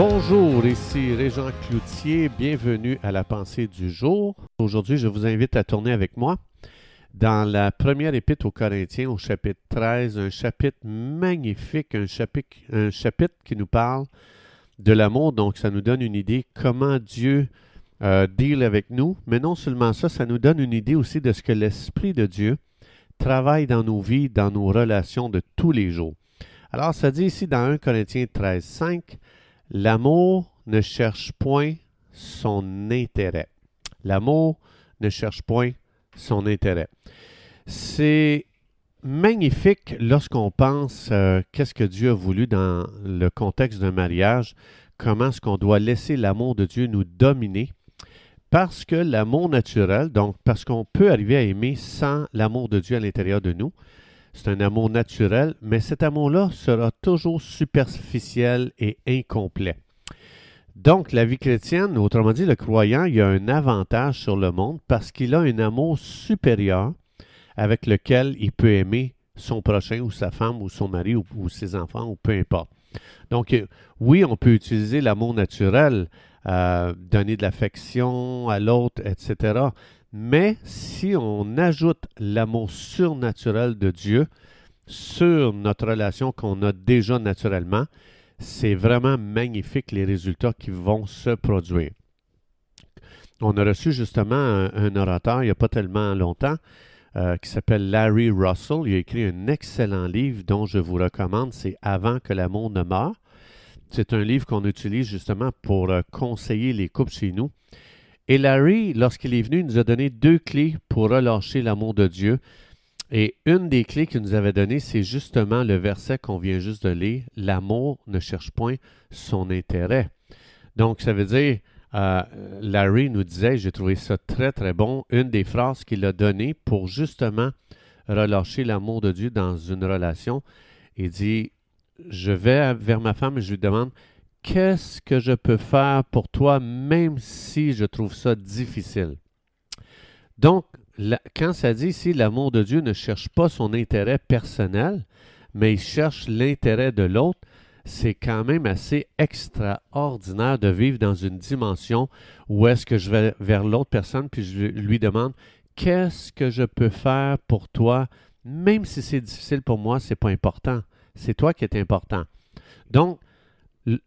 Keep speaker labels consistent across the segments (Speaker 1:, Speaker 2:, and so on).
Speaker 1: Bonjour, ici Régent Cloutier, bienvenue à la pensée du jour. Aujourd'hui, je vous invite à tourner avec moi dans la première épître aux Corinthiens au chapitre 13, un chapitre magnifique, un chapitre, qui nous parle de l'amour, donc ça nous donne une idée comment Dieu euh, deal avec nous, mais non seulement ça, ça nous donne une idée aussi de ce que l'Esprit de Dieu travaille dans nos vies, dans nos relations de tous les jours. Alors, ça dit ici dans 1 Corinthiens 13, 5, L'amour ne cherche point son intérêt. L'amour ne cherche point son intérêt. C'est magnifique lorsqu'on pense euh, qu'est-ce que Dieu a voulu dans le contexte d'un mariage, comment est-ce qu'on doit laisser l'amour de Dieu nous dominer, parce que l'amour naturel, donc parce qu'on peut arriver à aimer sans l'amour de Dieu à l'intérieur de nous, c'est un amour naturel, mais cet amour-là sera toujours superficiel et incomplet. Donc, la vie chrétienne, autrement dit, le croyant, il a un avantage sur le monde parce qu'il a un amour supérieur avec lequel il peut aimer son prochain ou sa femme ou son mari ou, ses enfants ou peu importe. Donc, oui, on peut utiliser l'amour naturel, euh, donner de l'affection à l'autre, etc. Mais si on ajoute l'amour surnaturel de Dieu sur notre relation qu'on a déjà naturellement, c'est vraiment magnifique les résultats qui vont se produire. On a reçu justement un, orateur il n'y a pas tellement longtemps euh, qui s'appelle Larry Russell. Il a écrit un excellent livre dont je vous recommande, c'est Avant que l'amour ne meure. C'est un livre qu'on utilise justement pour euh, conseiller les couples chez nous. Et Larry, lorsqu'il est venu, il nous a donné deux clés pour relâcher l'amour de Dieu. Et une des clés qu'il nous avait données, c'est justement le verset qu'on vient juste de lire. L'amour ne cherche point son intérêt. Donc, ça veut dire, euh, Larry nous disait, j'ai trouvé ça très, très bon, une des phrases qu'il a données pour justement relâcher l'amour de Dieu dans une relation. Il dit, je vais vers ma femme et je lui demande, qu'est-ce que je peux faire pour toi, même si je trouve ça difficile? Donc, quand ça dit ici, l'amour de Dieu ne cherche pas son intérêt personnel, mais il cherche l'intérêt de l'autre, c'est quand même assez extraordinaire de vivre dans une dimension où est-ce que je vais vers l'autre personne puis je lui demande qu'est-ce que je peux faire pour toi, même si c'est difficile pour moi, c'est pas important. C'est toi qui es important. Donc,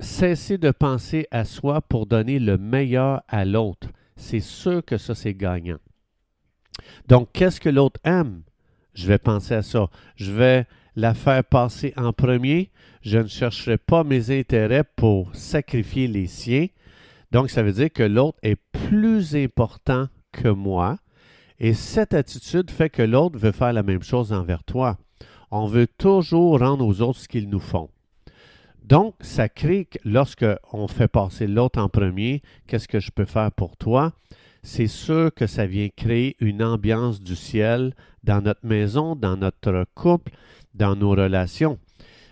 Speaker 1: cesser de penser à soi pour donner le meilleur à l'autre. C'est sûr que ça, c'est gagnant. Donc, qu'est-ce que l'autre aime? Je vais penser à ça. Je vais la faire passer en premier. Je ne chercherai pas mes intérêts pour sacrifier les siens. Donc, ça veut dire que l'autre est plus important que moi. Et cette attitude fait que l'autre veut faire la même chose envers toi. On veut toujours rendre aux autres ce qu'ils nous font. Donc, ça crée que lorsque on fait passer l'autre en premier, qu'est-ce que je peux faire pour toi? C'est sûr que ça vient créer une ambiance du ciel dans notre maison, dans notre couple, dans nos relations.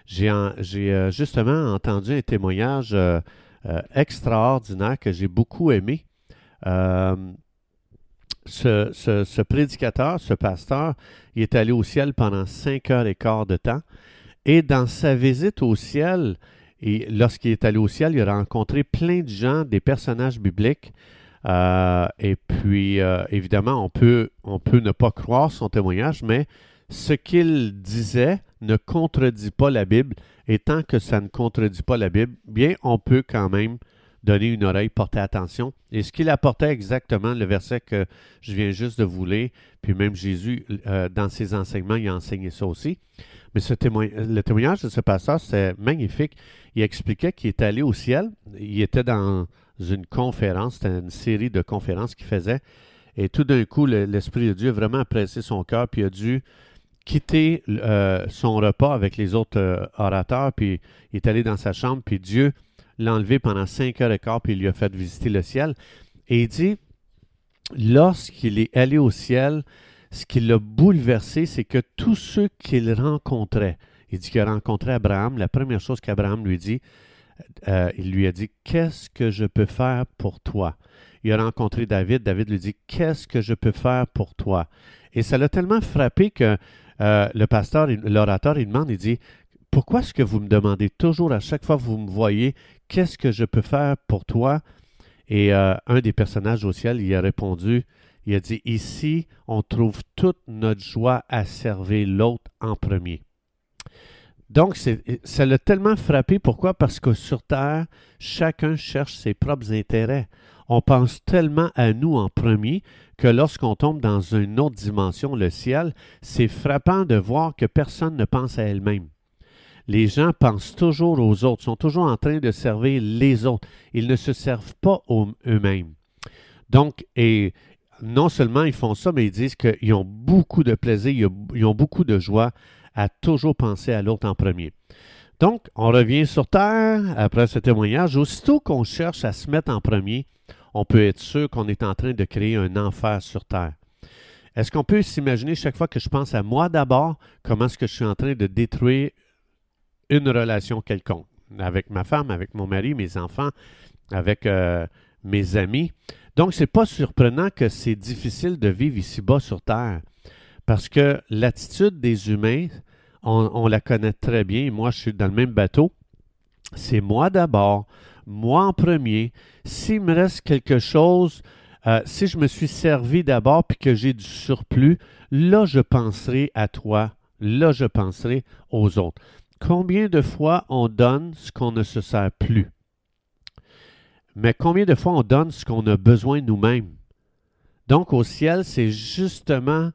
Speaker 1: J'ai euh, justement entendu un témoignage euh, euh, extraordinaire que j'ai beaucoup aimé. Ce, ce, prédicateur, ce pasteur, il est allé au ciel pendant cinq heures et quart de temps. Et dans sa visite au ciel, et lorsqu'il est allé au ciel, il a rencontré plein de gens, des personnages bibliques. Euh, et puis, euh, évidemment, on peut, on peut ne pas croire son témoignage, mais ce qu'il disait ne contredit pas la Bible. Et tant que ça ne contredit pas la Bible, bien, on peut quand même donner une oreille, porter attention. Et ce qu'il apportait exactement, le verset que je viens juste de vous lire, puis même Jésus, euh, dans ses enseignements, il a enseigné ça aussi. Mais le témoignage de ce pasteur, c'est magnifique. Il expliquait qu'il est allé au ciel. Il était dans une conférence, c'était une série de conférences qu'il faisait. Et tout d'un coup, l'Esprit de Dieu a vraiment pressé son cœur, puis il a dû quitter euh, son repas avec les autres euh, orateurs, puis il est allé dans sa chambre, puis Dieu l'a pendant cinq heures et quart, puis il lui a fait visiter le ciel. Et il dit, lorsqu'il est allé au ciel, ce qui l'a bouleversé, c'est que tous ceux qu'il rencontrait, il dit qu'il a rencontré Abraham, la première chose qu'Abraham lui dit, euh, il lui a dit, qu'est-ce que je peux faire pour toi? Il a rencontré David, David lui dit, qu'est-ce que je peux faire pour toi? Et ça l'a tellement frappé que euh, le pasteur, l'orateur, il demande, il dit, pourquoi est-ce que vous me demandez toujours à chaque fois que vous me voyez, qu'est-ce que je peux faire pour toi? Et euh, un des personnages au ciel, il a répondu, il a dit, ici, on trouve toute notre joie à servir l'autre en premier. Donc, ça l'a tellement frappé. Pourquoi? Parce que sur Terre, chacun cherche ses propres intérêts. On pense tellement à nous en premier que lorsqu'on tombe dans une autre dimension, le ciel, c'est frappant de voir que personne ne pense à elle-même. Les gens pensent toujours aux autres, sont toujours en train de servir les autres. Ils ne se servent pas eux-mêmes. Donc, et non seulement ils font ça, mais ils disent qu'ils ont beaucoup de plaisir, ils ont beaucoup de joie à toujours penser à l'autre en premier. Donc, on revient sur Terre après ce témoignage. Aussitôt qu'on cherche à se mettre en premier, on peut être sûr qu'on est en train de créer un enfer sur Terre. Est-ce qu'on peut s'imaginer chaque fois que je pense à moi d'abord, comment est-ce que je suis en train de détruire une relation quelconque avec ma femme, avec mon mari, mes enfants, avec euh, mes amis. Donc, ce n'est pas surprenant que c'est difficile de vivre ici-bas sur Terre. Parce que l'attitude des humains, on, la connaît très bien. Moi, je suis dans le même bateau. C'est moi d'abord, moi en premier. S'il me reste quelque chose, euh, si je me suis servi d'abord puis que j'ai du surplus, là, je penserai à toi. Là, je penserai aux autres. Combien de fois on donne ce qu'on ne se sert plus? Mais combien de fois on donne ce qu'on a besoin nous-mêmes? Donc au ciel, c'est justement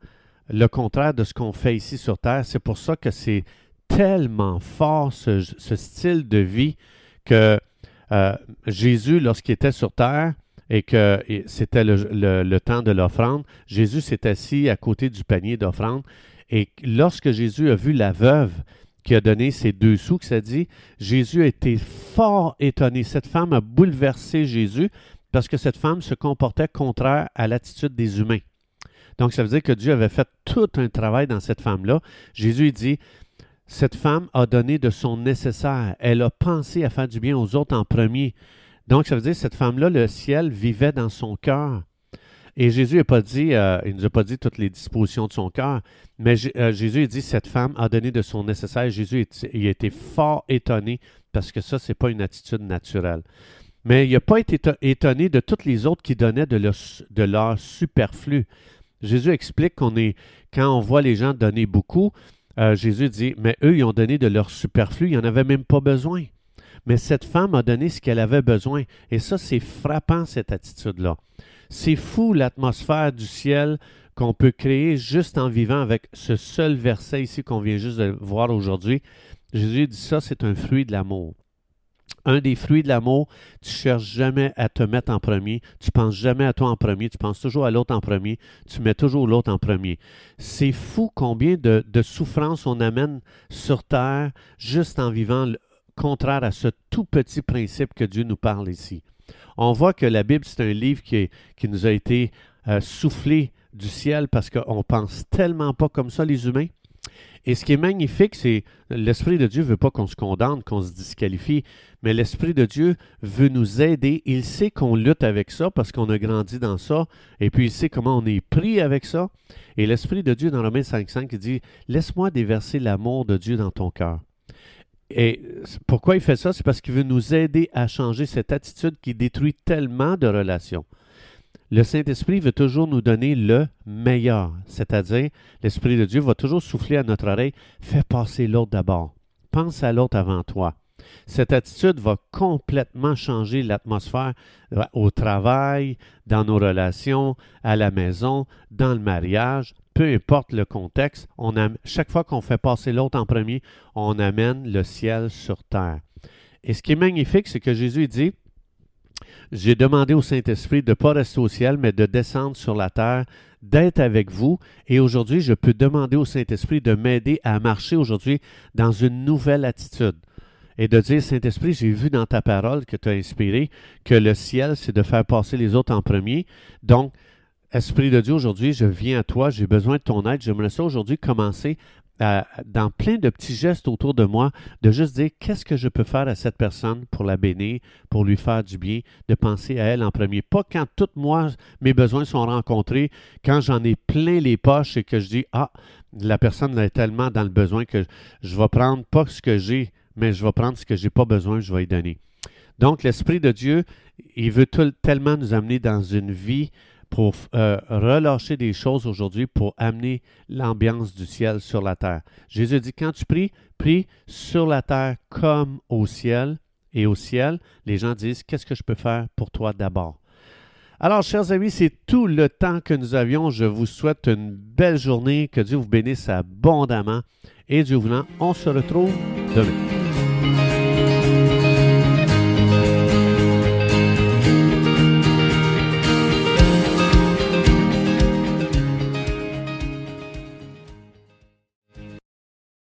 Speaker 1: le contraire de ce qu'on fait ici sur Terre. C'est pour ça que c'est tellement fort ce, style de vie que euh, Jésus, lorsqu'il était sur Terre et que c'était le, temps de l'offrande, Jésus s'est assis à côté du panier d'offrande. Et lorsque Jésus a vu la veuve qui a donné ses deux sous, que ça dit, Jésus a été fort étonné. Cette femme a bouleversé Jésus parce que cette femme se comportait contraire à l'attitude des humains. Donc, ça veut dire que Dieu avait fait tout un travail dans cette femme-là. Jésus dit, cette femme a donné de son nécessaire. Elle a pensé à faire du bien aux autres en premier. Donc, ça veut dire que cette femme-là, le ciel vivait dans son cœur. Et Jésus n'a pas dit, euh, il nous a pas dit toutes les dispositions de son cœur, mais euh, Jésus a dit, cette femme a donné de son nécessaire. Jésus a été fort étonné parce que ça, ce n'est pas une attitude naturelle. Mais il n'a pas été étonné de toutes les autres qui donnaient de leur, de leur superflu. Jésus explique qu'on est, quand on voit les gens donner beaucoup, euh, Jésus dit, mais eux, ils ont donné de leur superflu, ils n'en avaient même pas besoin. Mais cette femme a donné ce qu'elle avait besoin. Et ça, c'est frappant, cette attitude-là. C'est fou l'atmosphère du ciel qu'on peut créer juste en vivant avec ce seul verset ici qu'on vient juste de voir aujourd'hui. Jésus dit ça, c'est un fruit de l'amour un des fruits de l'amour, tu cherches jamais à te mettre en premier, tu penses jamais à toi en premier, tu penses toujours à l'autre en premier, tu mets toujours l'autre en premier. C'est fou combien de, souffrances on amène sur terre juste en vivant contraire à ce tout petit principe que Dieu nous parle ici. On voit que la Bible, c'est un livre qui, nous a été euh, soufflé du ciel parce qu'on pense tellement pas comme ça, les humains. Et ce qui est magnifique, c'est l'Esprit de Dieu ne veut pas qu'on se condamne, qu'on se disqualifie, mais l'Esprit de Dieu veut nous aider. Il sait qu'on lutte avec ça parce qu'on a grandi dans ça, et puis il sait comment on est pris avec ça. Et l'Esprit de Dieu, dans Romains 5.5, il dit, laisse-moi déverser l'amour de Dieu dans ton cœur. Et pourquoi il fait ça? C'est parce qu'il veut nous aider à changer cette attitude qui détruit tellement de relations. Le Saint-Esprit veut toujours nous donner le meilleur, c'est-à-dire l'Esprit de Dieu va toujours souffler à notre oreille, fais passer l'autre d'abord, pense à l'autre avant toi. Cette attitude va complètement changer l'atmosphère euh, au travail, dans nos relations, à la maison, dans le mariage, peu importe le contexte. On chaque fois qu'on fait passer l'autre en premier, on amène le ciel sur terre. Et ce qui est magnifique, c'est que Jésus dit, j'ai demandé au Saint-Esprit de ne pas rester au ciel, mais de descendre sur la terre, d'être avec vous. Et aujourd'hui, je peux demander au Saint-Esprit de m'aider à marcher aujourd'hui dans une nouvelle attitude. Et de dire, Saint-Esprit, j'ai vu dans ta parole que tu as inspiré que le ciel, c'est de faire passer les autres en premier. Donc, Esprit de Dieu, aujourd'hui, je viens à toi, j'ai besoin de ton aide. J'aimerais ça aujourd'hui commencer dans plein de petits gestes autour de moi, de juste dire qu'est-ce que je peux faire à cette personne pour la bénir, pour lui faire du bien, de penser à elle en premier. Pas quand tous moi, mes besoins sont rencontrés, quand j'en ai plein les poches et que je dis Ah, la personne est tellement dans le besoin que je vais prendre pas ce que j'ai, mais je vais prendre ce que j'ai pas besoin, je vais y donner. Donc, l'Esprit de Dieu, il veut tellement nous amener dans une vie pour euh, relâcher des choses aujourd'hui pour amener l'ambiance du ciel sur la terre. Jésus dit, quand tu pries, prie sur la terre comme au ciel. Et au ciel, les gens disent, qu'est-ce que je peux faire pour toi d'abord? Alors, chers amis, c'est tout le temps que nous avions. Je vous souhaite une belle journée. Que Dieu vous bénisse abondamment. Et Dieu voulant, on se retrouve demain.